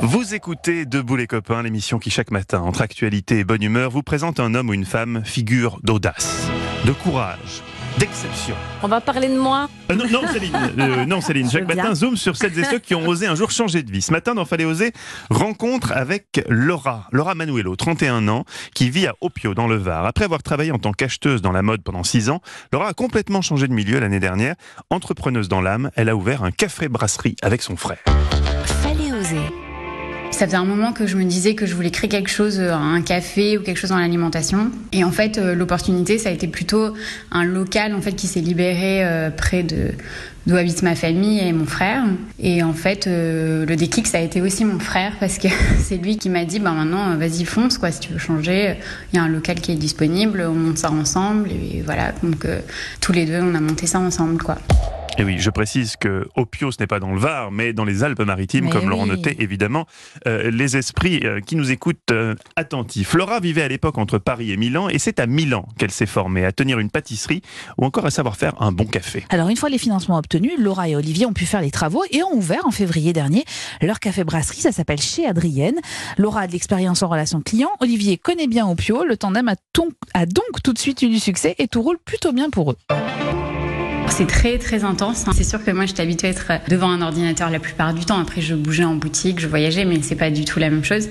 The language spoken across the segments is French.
Vous écoutez Debout les copains, l'émission qui chaque matin, entre actualité et bonne humeur, vous présente un homme ou une femme figure d'audace, de courage, d'exception. On va parler de moi Euh, non, non, Céline, euh, non, Céline. Chaque matin, zoom sur celles et ceux qui ont osé un jour changer de vie. Ce matin, dans Fallait oser, rencontre avec Laura, Laura Manuelo, 31 ans, qui vit à Opio, dans le Var. Après avoir travaillé en tant qu'acheteuse dans la mode pendant 6 ans, Laura a complètement changé de milieu l'année dernière. Entrepreneuse dans l'âme, elle a ouvert un café-brasserie avec son frère. Ça faisait un moment que je me disais que je voulais créer quelque chose, euh, un café ou quelque chose dans l'alimentation. Et en fait, euh, l'opportunité, ça a été plutôt un local en fait qui s'est libéré euh, près de d'où habite ma famille et mon frère. Et en fait, le déclic, ça a été aussi mon frère parce que c'est lui qui m'a dit, bah maintenant, vas-y fonce quoi, si tu veux changer. Il y a un local qui est disponible, on monte ça ensemble. Et voilà, donc tous les deux, on a monté ça ensemble quoi. Et oui, je précise que Opio, ce n'est pas dans le Var, mais dans les Alpes-Maritimes, Mais comme l'ont oui. noté évidemment euh, les esprits euh, qui nous écoutent euh, attentifs. Laura vivait à l'époque entre Paris et Milan, et c'est à Milan qu'elle s'est formée, à tenir une pâtisserie ou encore à savoir faire un bon café. Alors, une fois les financements obtenus, Laura et Olivier ont pu faire les travaux et ont ouvert en février dernier leur café-brasserie. Ça s'appelle Chez Adrienne. Laura a de l'expérience en relation client. Olivier connaît bien Opio. Le tandem a, ton- a donc tout de suite eu du succès et tout roule plutôt bien pour eux. C'est très très intense. hein. C'est sûr que moi j'étais habituée à être devant un ordinateur la plupart du temps. Après je bougeais en boutique, je voyageais, mais c'est pas du tout la même chose.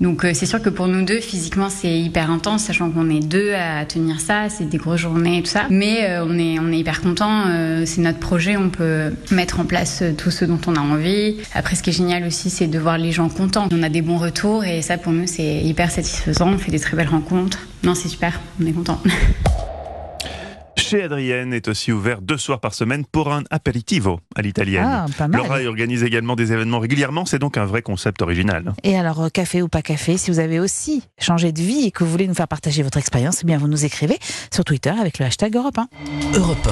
Donc euh, c'est sûr que pour nous deux, physiquement c'est hyper intense, sachant qu'on est deux à tenir ça, c'est des grosses journées et tout ça. Mais euh, on est on est hyper content. c'est notre projet, on peut mettre en place euh, tout ce dont on a envie. Après ce qui est génial aussi, c'est de voir les gens contents. On a des bons retours et ça pour nous c'est hyper satisfaisant. On fait des très belles rencontres. Non c'est super, on est content. Chez Adrienne est aussi ouvert deux soirs par semaine pour un aperitivo à l'italienne. Ah, pas mal. Laura y organise également des événements régulièrement, c'est donc un vrai concept original. Et alors, euh, café ou pas café, si vous avez aussi changé de vie et que vous voulez nous faire partager votre expérience, eh bien vous nous écrivez sur Twitter avec le hashtag Europe 1. Europe